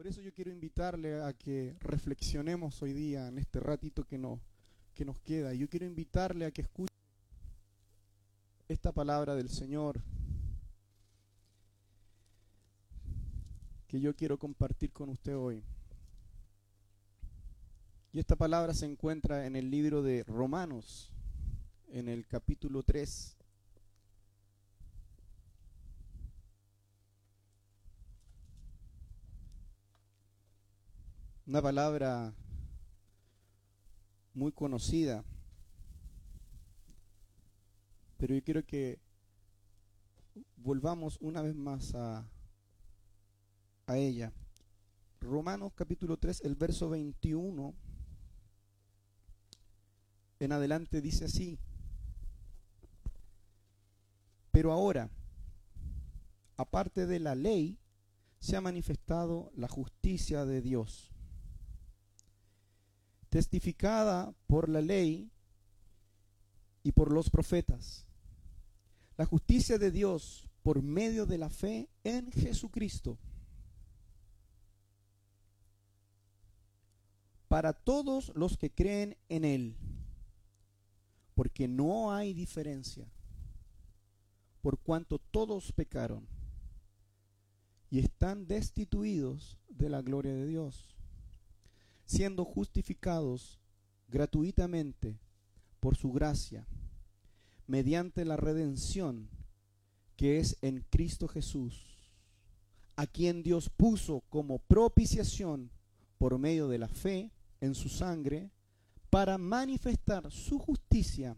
Por eso yo quiero invitarle a que reflexionemos hoy día en este ratito que, que nos queda. Yo quiero invitarle a que escuche esta palabra del Señor que yo quiero compartir con usted hoy. Y esta palabra se encuentra en el libro de Romanos, en el capítulo 3. Una palabra muy conocida, pero yo quiero que volvamos una vez más a, a ella. Romanos capítulo 3, el verso 21 en adelante dice así. Pero ahora, aparte de la ley, se ha manifestado la justicia de Dios, testificada por la ley y por los profetas. La justicia de Dios por medio de la fe en Jesucristo. Para todos los que creen en Él porque no hay diferencia, por cuanto todos pecaron y están destituidos de la gloria de Dios, siendo justificados gratuitamente por su gracia, mediante la redención que es en Cristo Jesús, a quien Dios puso como propiciación por medio de la fe en su sangre, para manifestar su justicia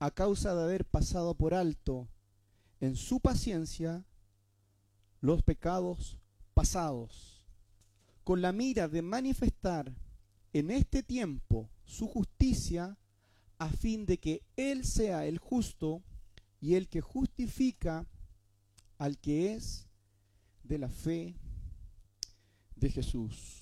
a causa de haber pasado por alto en su paciencia los pecados pasados, con la mira de manifestar en este tiempo su justicia a fin de que Él sea el justo y el que justifica al que es de la fe de Jesús.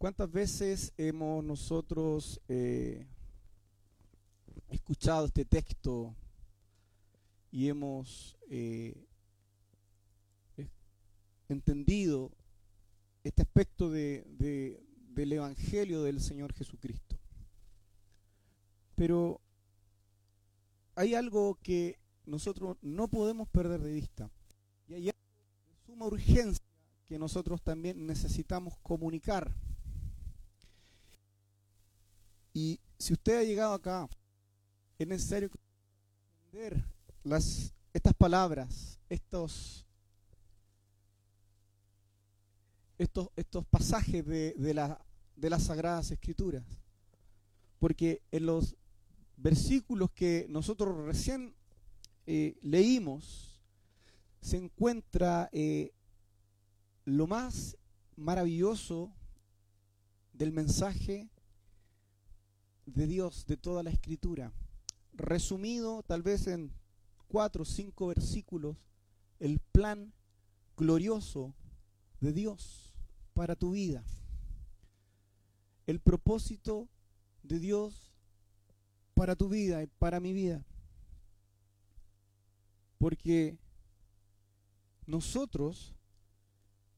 ¿Cuántas veces hemos nosotros eh, escuchado este texto y hemos eh, entendido este aspecto de, del Evangelio del Señor Jesucristo? Pero hay algo que nosotros no podemos perder de vista. Y hay algo de suma urgencia que nosotros también necesitamos comunicar. Y si usted ha llegado acá, es necesario entender las, estas palabras, estos, estos, estos pasajes de, de, la, de las Sagradas Escrituras. Porque en los versículos que nosotros recién eh, leímos, se encuentra eh, lo más maravilloso del mensaje de Dios de toda la escritura. Resumido tal vez en cuatro o cinco versículos, el plan glorioso de Dios para tu vida. El propósito de Dios para tu vida y para mi vida. Porque nosotros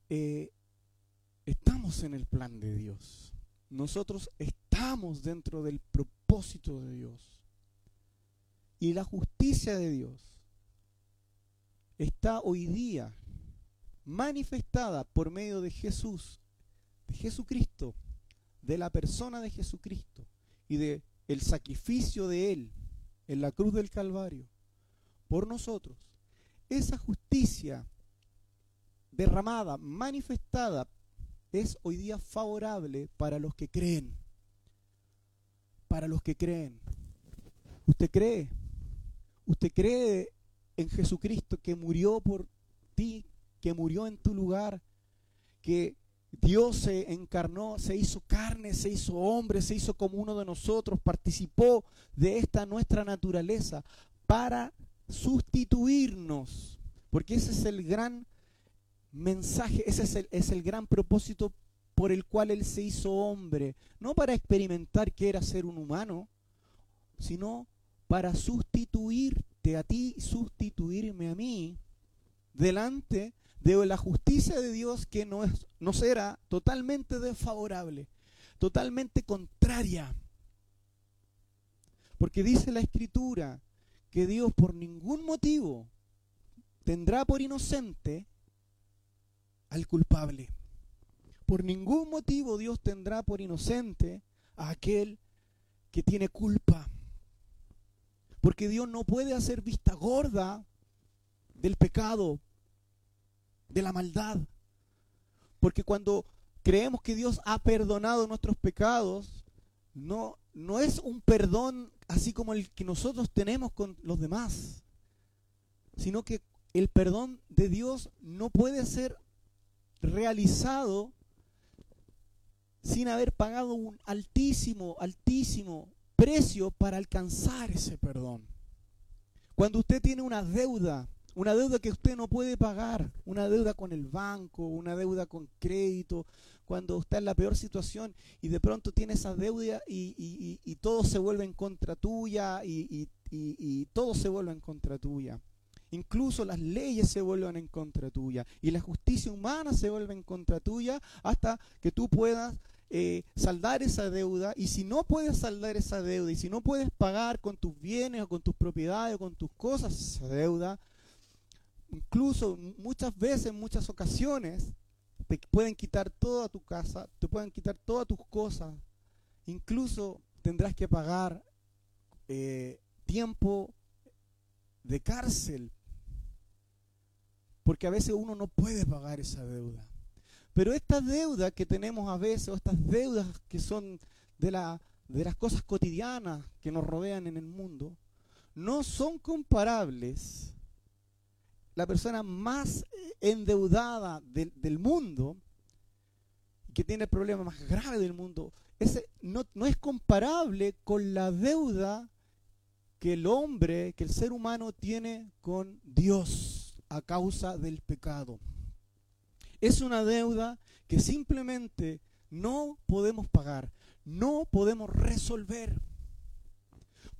eh, estamos en el plan de Dios. Nosotros estamos dentro del propósito de Dios. Y la justicia de Dios está hoy día manifestada por medio de Jesús, de Jesucristo, de la persona de Jesucristo y de el sacrificio de él en la cruz del Calvario por nosotros, esa justicia derramada, manifestada, es hoy día favorable para los que creen. Para los que creen. ¿Usted cree? ¿Usted cree en Jesucristo que murió por ti, que murió en tu lugar, que Dios se encarnó, se hizo carne, se hizo hombre, se hizo como uno de nosotros, participó de esta nuestra naturaleza para sustituirnos, porque ese es el gran mensaje, ese es el, es el gran propósito por el cual Él se hizo hombre, no para experimentar que era ser un humano, sino para sustituirte a ti, sustituirme a mí, delante de la justicia de Dios que no nos era totalmente desfavorable, totalmente contraria. Porque dice la Escritura que Dios por ningún motivo tendrá por inocente al culpable. Por ningún motivo Dios tendrá por inocente a aquel que tiene culpa. Porque Dios no puede hacer vista gorda del pecado, de la maldad. Porque cuando creemos que Dios ha perdonado nuestros pecados, no, no es un perdón así como el que nosotros tenemos con los demás, sino que el perdón de Dios no puede ser realizado sin haber pagado un altísimo, altísimo precio para alcanzar ese perdón. Cuando usted tiene una deuda, una deuda que usted no puede pagar, una deuda con el banco, una deuda con crédito, cuando está en la peor situación y de pronto tiene esa deuda y, todo se vuelve en contra tuya y, y todo se vuelve en contra tuya. Incluso las leyes se vuelven en contra tuya y la justicia humana se vuelve en contra tuya hasta que tú puedas eh, saldar esa deuda y si no puedes saldar esa deuda y si no puedes pagar con tus bienes o con tus propiedades o con tus cosas esa deuda, incluso muchas veces, en muchas ocasiones, te pueden quitar toda tu casa, te pueden quitar todas tus cosas, incluso tendrás que pagar eh, tiempo de cárcel porque a veces uno no puede pagar esa deuda. Pero esta deuda que tenemos a veces, o estas deudas que son de, la, de las cosas cotidianas que nos rodean en el mundo, no son comparables. La persona más endeudada del, mundo, que tiene el problema más grave del mundo, ese no, no es comparable con la deuda que el hombre, que el ser humano tiene con Dios a causa del pecado. Es una deuda que simplemente no podemos pagar, no podemos resolver.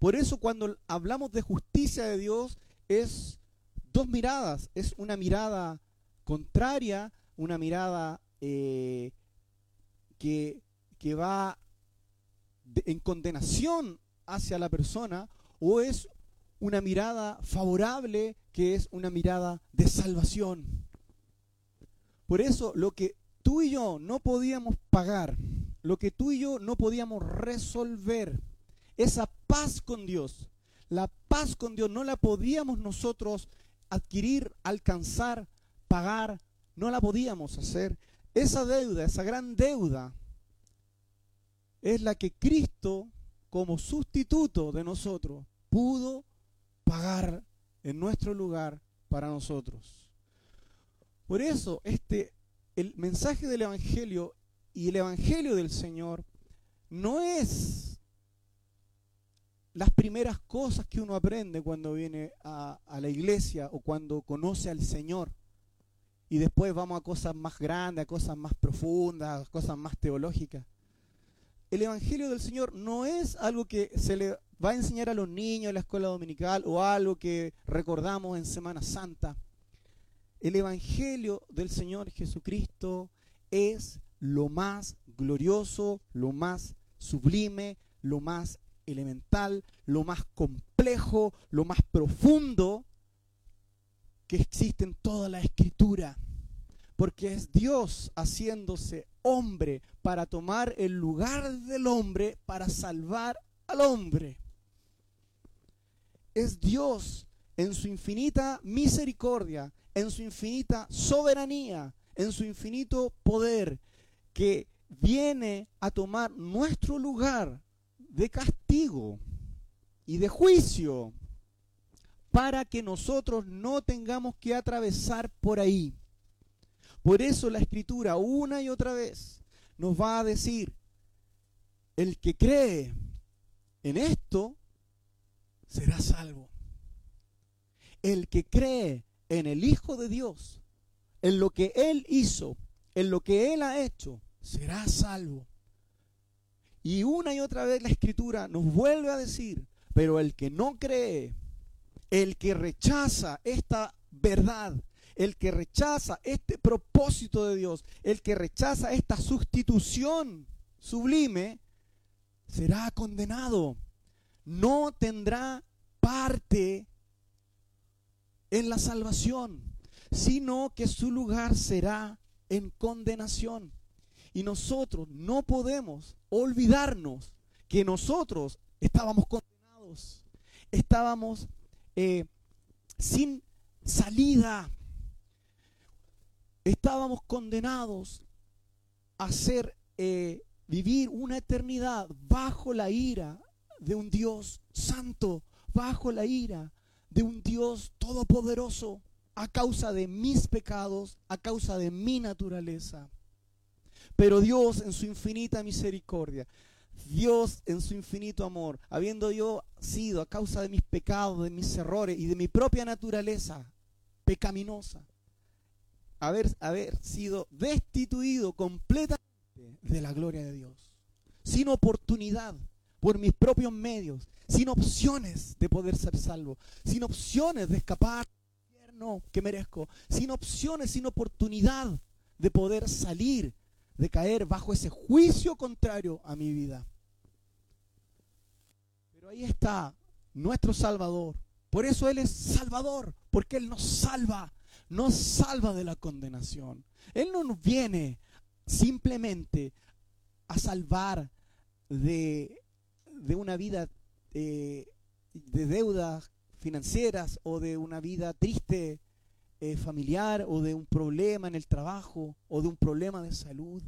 Por eso cuando hablamos de justicia de Dios es dos miradas, es una mirada contraria, una mirada eh, que, que va en condenación hacia la persona o es una mirada favorable que es una mirada de salvación. Por eso lo que tú y yo no podíamos pagar, lo que tú y yo no podíamos resolver, esa paz con Dios, la paz con Dios no la podíamos nosotros adquirir, alcanzar, pagar, no la podíamos hacer. Esa deuda, esa gran deuda, es la que Cristo, como sustituto de nosotros, pudo pagar en nuestro lugar para nosotros. Por eso, este, el mensaje del Evangelio y el Evangelio del Señor no es las primeras cosas que uno aprende cuando viene a, a la iglesia o cuando conoce al Señor. Y después vamos a cosas más grandes, a cosas más profundas, a cosas más teológicas. El Evangelio del Señor no es algo que se le va a enseñar a los niños en la escuela dominical o algo que recordamos en Semana Santa. El Evangelio del Señor Jesucristo es lo más glorioso, lo más sublime, lo más elemental, lo más complejo, lo más profundo que existe en toda la escritura. Porque es Dios haciéndose hombre para tomar el lugar del hombre, para salvar al hombre es Dios en su infinita misericordia, en su infinita soberanía, en su infinito poder, que viene a tomar nuestro lugar de castigo y de juicio para que nosotros no tengamos que atravesar por ahí. Por eso la escritura una y otra vez nos va a decir, el que cree en esto será salvo. El que cree en el Hijo de Dios, en lo que Él hizo, en lo que Él ha hecho, será salvo. Y una y otra vez la escritura nos vuelve a decir, pero el que no cree, el que rechaza esta verdad, el que rechaza este propósito de Dios, el que rechaza esta sustitución sublime, será condenado. No tendrá parte en la salvación, sino que su lugar será en condenación. Y nosotros no podemos olvidarnos que nosotros estábamos condenados, estábamos eh, sin salida, estábamos condenados a ser, eh, vivir una eternidad bajo la ira de un Dios santo, bajo la ira de un Dios todopoderoso, a causa de mis pecados, a causa de mi naturaleza. Pero Dios en su infinita misericordia, Dios en su infinito amor, habiendo yo sido a causa de mis pecados, de mis errores y de mi propia naturaleza pecaminosa, haber, haber sido destituido completamente de la gloria de Dios, sin oportunidad, por mis propios medios, sin opciones de poder ser salvo, sin opciones de escapar del infierno que merezco, sin opciones, sin oportunidad de poder salir de caer bajo ese juicio contrario a mi vida. Pero ahí está nuestro Salvador. Por eso Él es Salvador, porque Él nos salva, nos salva de la condenación. Él no nos viene simplemente a salvar de, de una vida eh, de deudas financieras o de una vida triste eh, familiar o de un problema en el trabajo o de un problema de salud.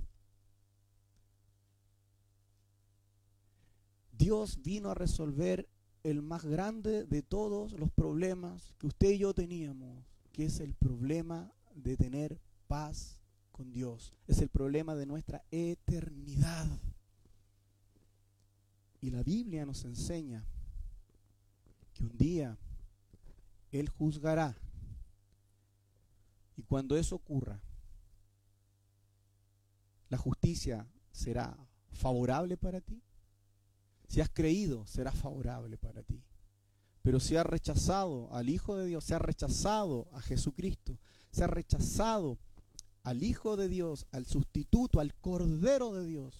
Dios vino a resolver el más grande de todos los problemas que usted y yo teníamos, que es el problema de tener paz con Dios. Es el problema de nuestra eternidad. Y la Biblia nos enseña que un día Él juzgará y cuando eso ocurra, la justicia será favorable para ti. Si has creído, será favorable para ti. Pero si has rechazado al Hijo de Dios, si has rechazado a Jesucristo, si has rechazado al Hijo de Dios, al sustituto, al Cordero de Dios.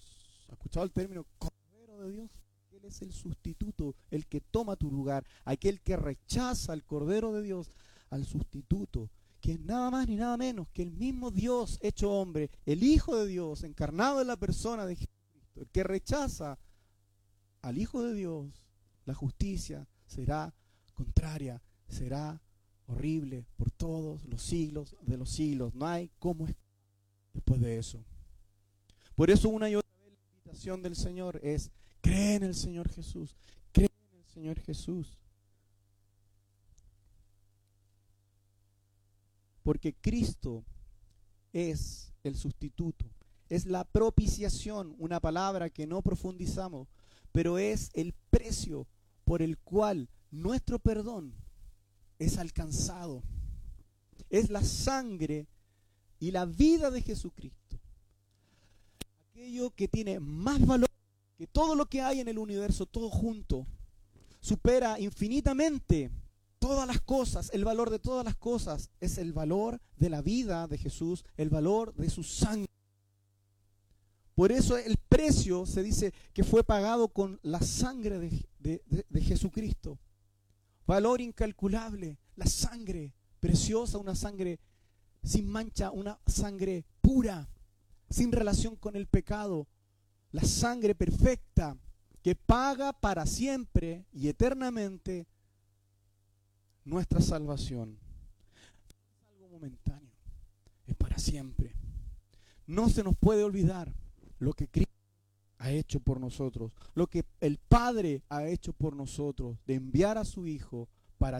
¿Has escuchado el término Cordero de Dios? Es el sustituto, el que toma tu lugar, aquel que rechaza al Cordero de Dios, al sustituto, que es nada más ni nada menos que el mismo Dios hecho hombre, el Hijo de Dios, encarnado en la persona de Jesucristo, el que rechaza al Hijo de Dios, la justicia será contraria, será horrible por todos los siglos de los siglos. No hay cómo después de eso. Por eso una y otra vez la invitación del Señor es, cree en el Señor Jesús, cree en el Señor Jesús. Porque Cristo es el sustituto, es la propiciación, una palabra que no profundizamos, pero es el precio por el cual nuestro perdón es alcanzado. Es la sangre y la vida de Jesucristo. Aquello que tiene más valor que todo lo que hay en el universo, todo junto, supera infinitamente todas las cosas, el valor de todas las cosas es el valor de la vida de Jesús, el valor de su sangre. Por eso el precio se dice que fue pagado con la sangre de, de, Jesucristo. Valor incalculable, la sangre preciosa, una sangre sin mancha, una sangre pura, sin relación con el pecado, la sangre perfecta que paga para siempre y eternamente nuestra salvación es algo momentáneo, es para siempre. No se nos puede olvidar lo que Cristo ha hecho por nosotros, lo que el Padre ha hecho por nosotros, de enviar a su Hijo para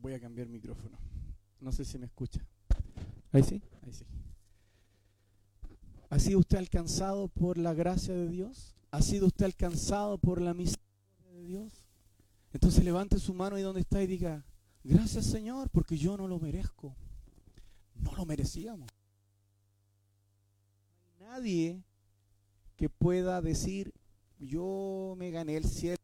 Voy a cambiar micrófono. No sé si me escucha. Ahí sí, ahí sí. ¿Ha sido usted alcanzado por la gracia de Dios? ¿Ha sido usted alcanzado por la misericordia de Dios? Entonces levante su mano ahí donde está y diga, gracias Señor, porque yo no lo merezco. No lo merecíamos. Nadie que pueda decir, yo me gané el cielo.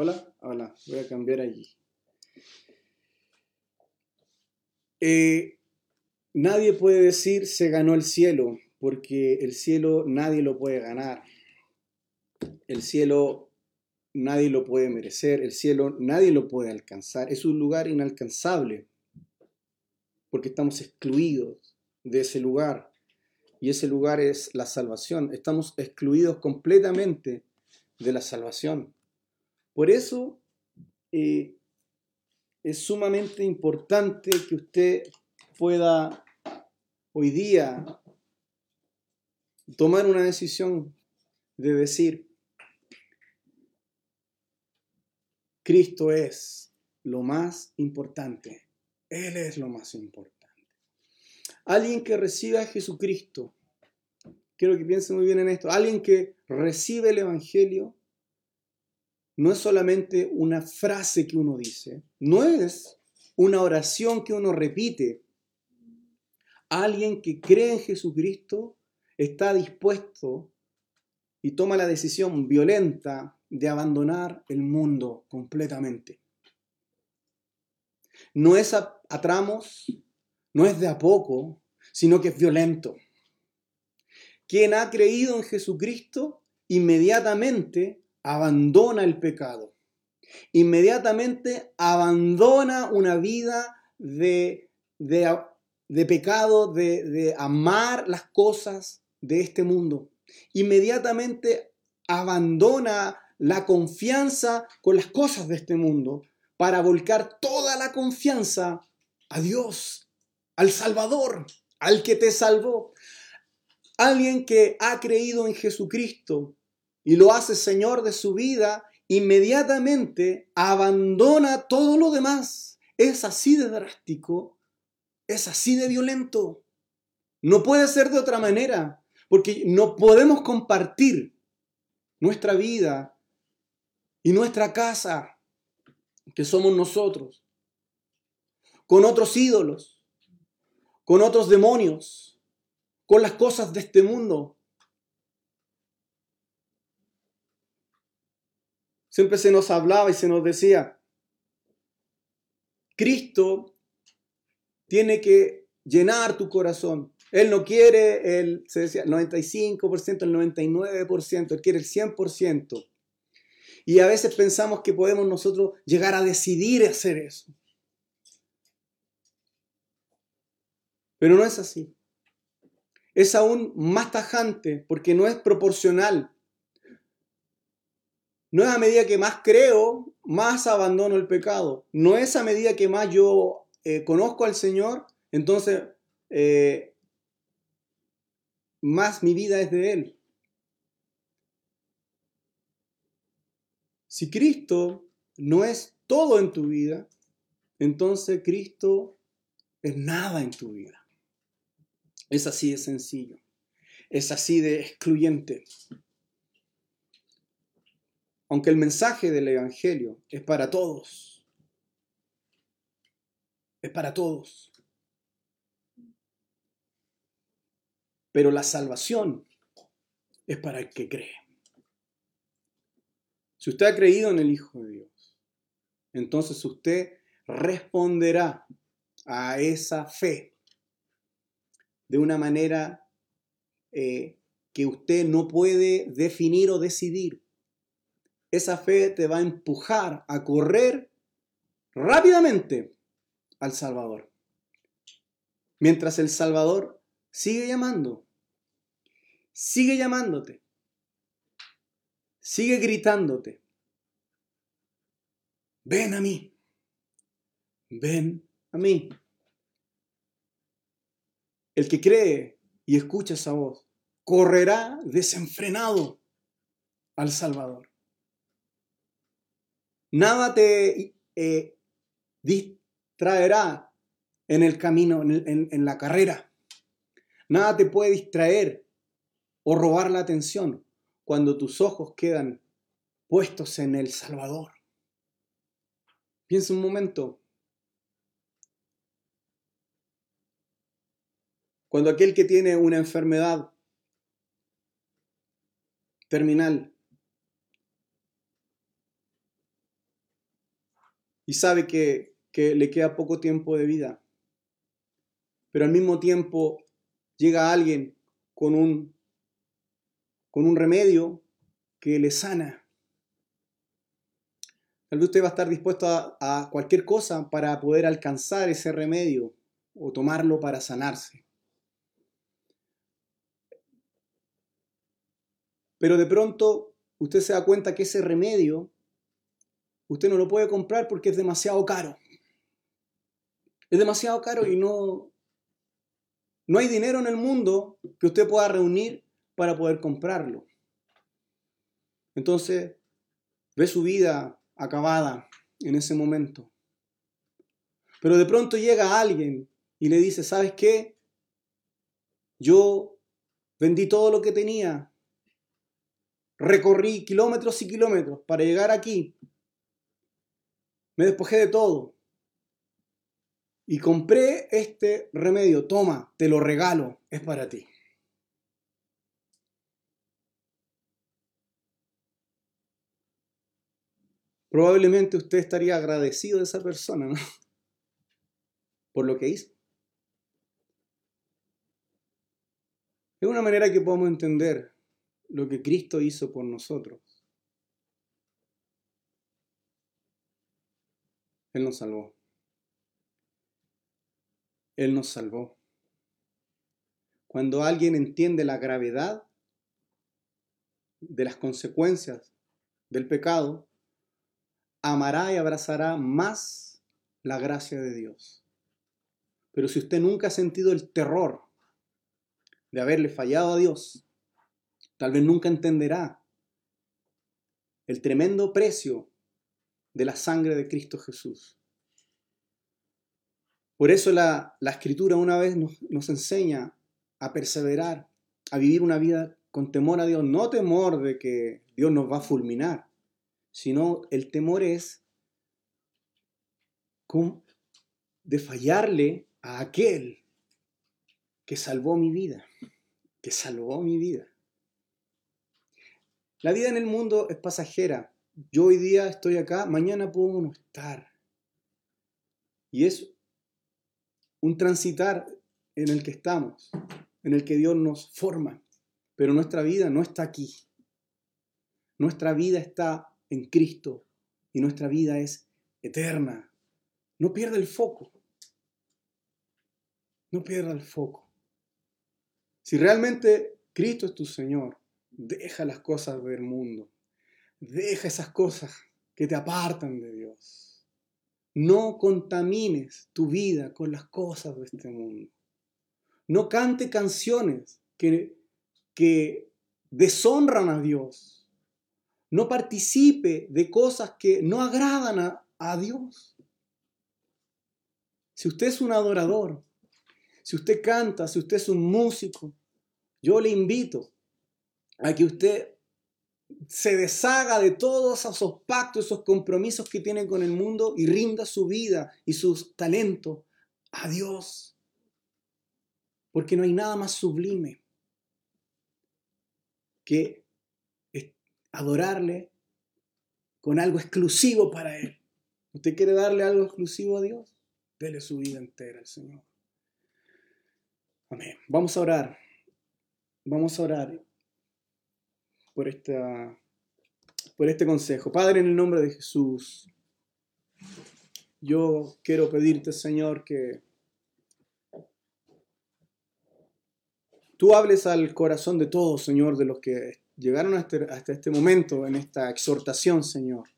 Hola, hola, voy a cambiar allí. Eh, nadie puede decir se ganó el cielo, porque el cielo nadie lo puede ganar. El cielo nadie lo puede merecer, el cielo nadie lo puede alcanzar. Es un lugar inalcanzable, porque estamos excluidos de ese lugar. Y ese lugar es la salvación. Estamos excluidos completamente de la salvación. Por eso eh, es sumamente importante que usted pueda hoy día tomar una decisión de decir, Cristo es lo más importante. Él es lo más importante. Alguien que recibe a Jesucristo, quiero que piense muy bien en esto, alguien que recibe el Evangelio, no es solamente una frase que uno dice, no es una oración que uno repite. Alguien que cree en Jesucristo está dispuesto y toma la decisión violenta de abandonar el mundo completamente. No es a, tramos, no es de a poco, sino que es violento. Quien ha creído en Jesucristo inmediatamente abandona el pecado. Inmediatamente abandona una vida de, de, pecado, de, de amar las cosas de este mundo. Inmediatamente abandona la confianza con las cosas de este mundo para volcar toda la confianza a Dios, al Salvador, al que te salvó. Alguien que ha creído en Jesucristo y lo hace Señor de su vida, inmediatamente abandona todo lo demás. Es así de drástico, es así de violento. No puede ser de otra manera, porque no podemos compartir nuestra vida y nuestra casa, que somos nosotros, con otros ídolos, con otros demonios, con las cosas de este mundo. Siempre se nos hablaba y se nos decía, Cristo tiene que llenar tu corazón. Él no quiere el, se decía, 95%, el 99%, Él quiere el 100%. Y a veces pensamos que podemos nosotros llegar a decidir hacer eso. Pero no es así. Es aún más tajante porque no es proporcional no es a medida que más creo, más abandono el pecado. No es a medida que más yo eh, conozco al Señor, entonces eh, más mi vida es de Él. Si Cristo no es todo en tu vida, entonces Cristo es nada en tu vida. Es así de sencillo. Es así de excluyente. Aunque el mensaje del Evangelio es para todos. Es para todos. Pero la salvación es para el que cree. Si usted ha creído en el Hijo de Dios, entonces usted responderá a esa fe de una manera eh, que usted no puede definir o decidir esa fe te va a empujar a correr rápidamente al Salvador. Mientras el Salvador sigue llamando, sigue llamándote, sigue gritándote. Ven a mí, ven a mí. El que cree y escucha esa voz, correrá desenfrenado al Salvador. Nada te eh, distraerá en el camino, en, en la carrera. Nada te puede distraer o robar la atención cuando tus ojos quedan puestos en el Salvador. Piensa un momento. Cuando aquel que tiene una enfermedad terminal y sabe que, le queda poco tiempo de vida, pero al mismo tiempo llega alguien con un, con un remedio que le sana. Tal vez usted va a estar dispuesto a, a cualquier cosa para poder alcanzar ese remedio o tomarlo para sanarse. Pero de pronto usted se da cuenta que ese remedio usted no lo puede comprar porque es demasiado caro. Es demasiado caro y no, no hay dinero en el mundo que usted pueda reunir para poder comprarlo. Entonces, ve su vida acabada en ese momento. Pero de pronto llega alguien y le dice, ¿sabes qué? Yo vendí todo lo que tenía, recorrí kilómetros y kilómetros para llegar aquí, me despojé de todo y compré este remedio, toma, te lo regalo, es para ti. Probablemente usted estaría agradecido de esa persona, ¿no? Por lo que hizo. Es una manera que podemos entender lo que Cristo hizo por nosotros. Él nos salvó. Él nos salvó. Cuando alguien entiende la gravedad de las consecuencias del pecado, amará y abrazará más la gracia de Dios. Pero si usted nunca ha sentido el terror de haberle fallado a Dios, tal vez nunca entenderá el tremendo precio de la sangre de Cristo Jesús. Por eso la, escritura una vez nos, nos enseña a perseverar, a vivir una vida con temor a Dios, no temor de que Dios nos va a fulminar, sino el temor es de fallarle a aquel que salvó mi vida, que salvó mi vida. La vida en el mundo es pasajera. Yo hoy día estoy acá, mañana puedo no estar. Y es un transitar en el que estamos, en el que Dios nos forma. Pero nuestra vida no está aquí. Nuestra vida está en Cristo y nuestra vida es eterna. No pierda el foco. No pierda el foco. Si realmente Cristo es tu Señor, Deja las cosas del mundo. Deja esas cosas que te apartan de Dios. No contamines tu vida con las cosas de este mundo. No cante canciones que, que deshonran a Dios. No participe de cosas que no agradan a, a Dios. Si usted es un adorador, si usted canta, si usted es un músico, yo le invito a que usted se deshaga de todos esos pactos, esos compromisos que tiene con el mundo y rinda su vida y sus talentos a Dios. Porque no hay nada más sublime que adorarle con algo exclusivo para Él. ¿Usted quiere darle algo exclusivo a Dios? Dele su vida entera al Señor. Amén. Vamos a orar. Vamos a orar por, esta, por este consejo. Padre, en el nombre de Jesús, yo quiero pedirte, Señor, que tú hables al corazón de todos, Señor, de los que llegaron hasta, este, momento en esta exhortación, Señor,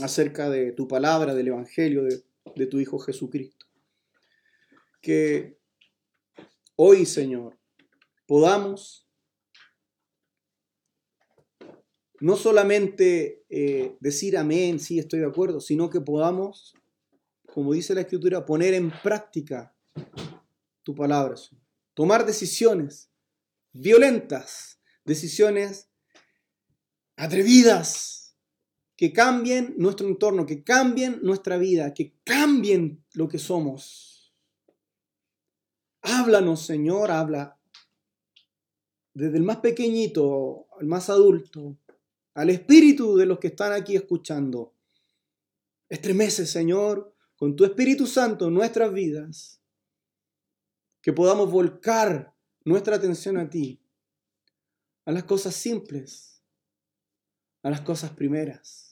acerca de tu palabra, del Evangelio, de, de tu Hijo Jesucristo. Que hoy, Señor, podamos no solamente eh, decir amén, sí, estoy de acuerdo, sino que podamos, como dice la Escritura, poner en práctica tu palabra, tomar decisiones violentas, decisiones atrevidas, que cambien nuestro entorno, que cambien nuestra vida, que cambien lo que somos. Háblanos, Señor, habla desde el más pequeñito al más adulto, al espíritu de los que están aquí escuchando. Estremece, Señor, con tu Espíritu Santo nuestras vidas, que podamos volcar nuestra atención a ti, a las cosas simples, a las cosas primeras.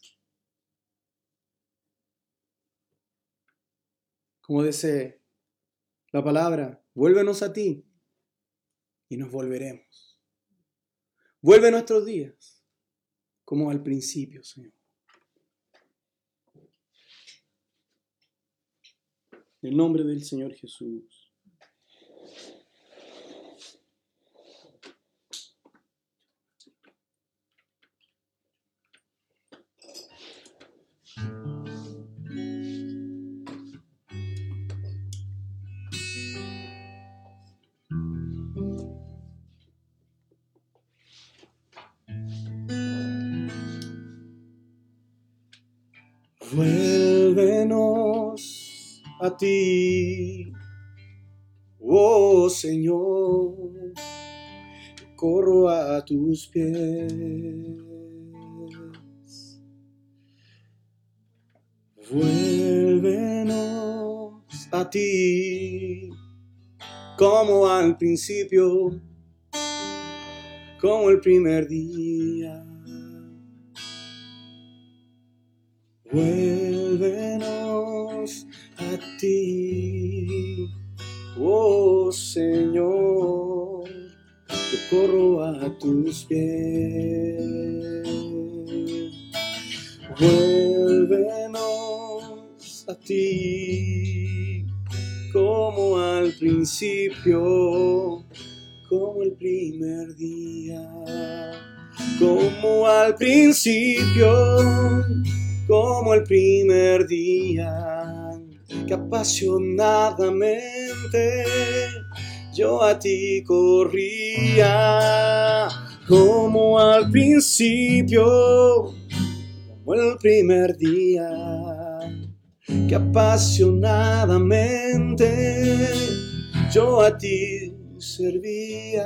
Como dice la palabra, vuélvenos a ti y nos volveremos. Vuelve nuestros días como al principio, Señor. En el nombre del Señor Jesús. Ti, oh Señor, corro a tus pies. Vuélvenos a ti, como al principio, como el primer día. Vuélvenos ti, oh Señor, yo corro a tus pies. Vuélvenos a ti, como al principio, como el primer día, como al principio como el primer día, que apasionadamente yo a ti corría, como al principio, como el primer día, que apasionadamente yo a ti servía.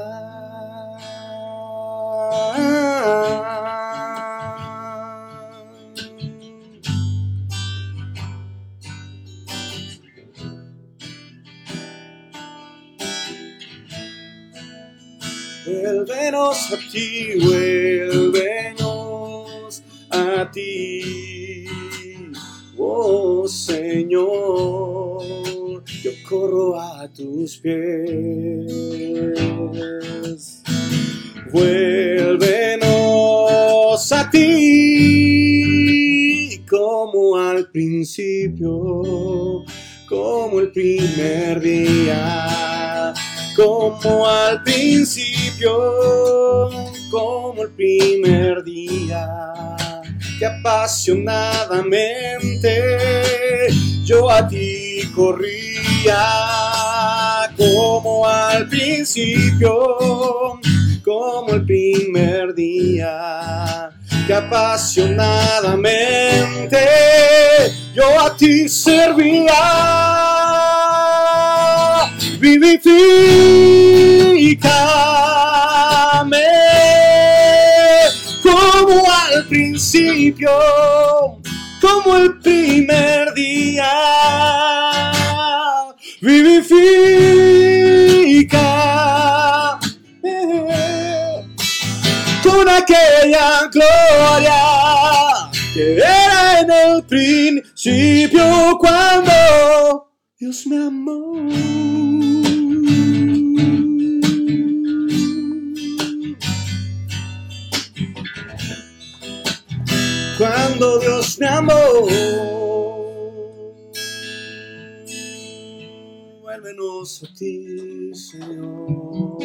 Vuélvenos a ti, vuélvenos a ti, oh Señor, yo corro a tus pies. Vuélvenos a ti, como al principio, como el primer día como al principio, como el primer día, que apasionadamente yo a ti corría, como al principio, como el primer día, que apasionadamente yo a ti servía. Vivifícame al principio, como el primer día. Vivifica con aquella gloria que era en el principio cuando Dios me amó. Cuando Dios me amó. Vuélvenos a ti, Señor.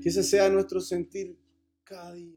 Que ese sea nuestro sentir cada día.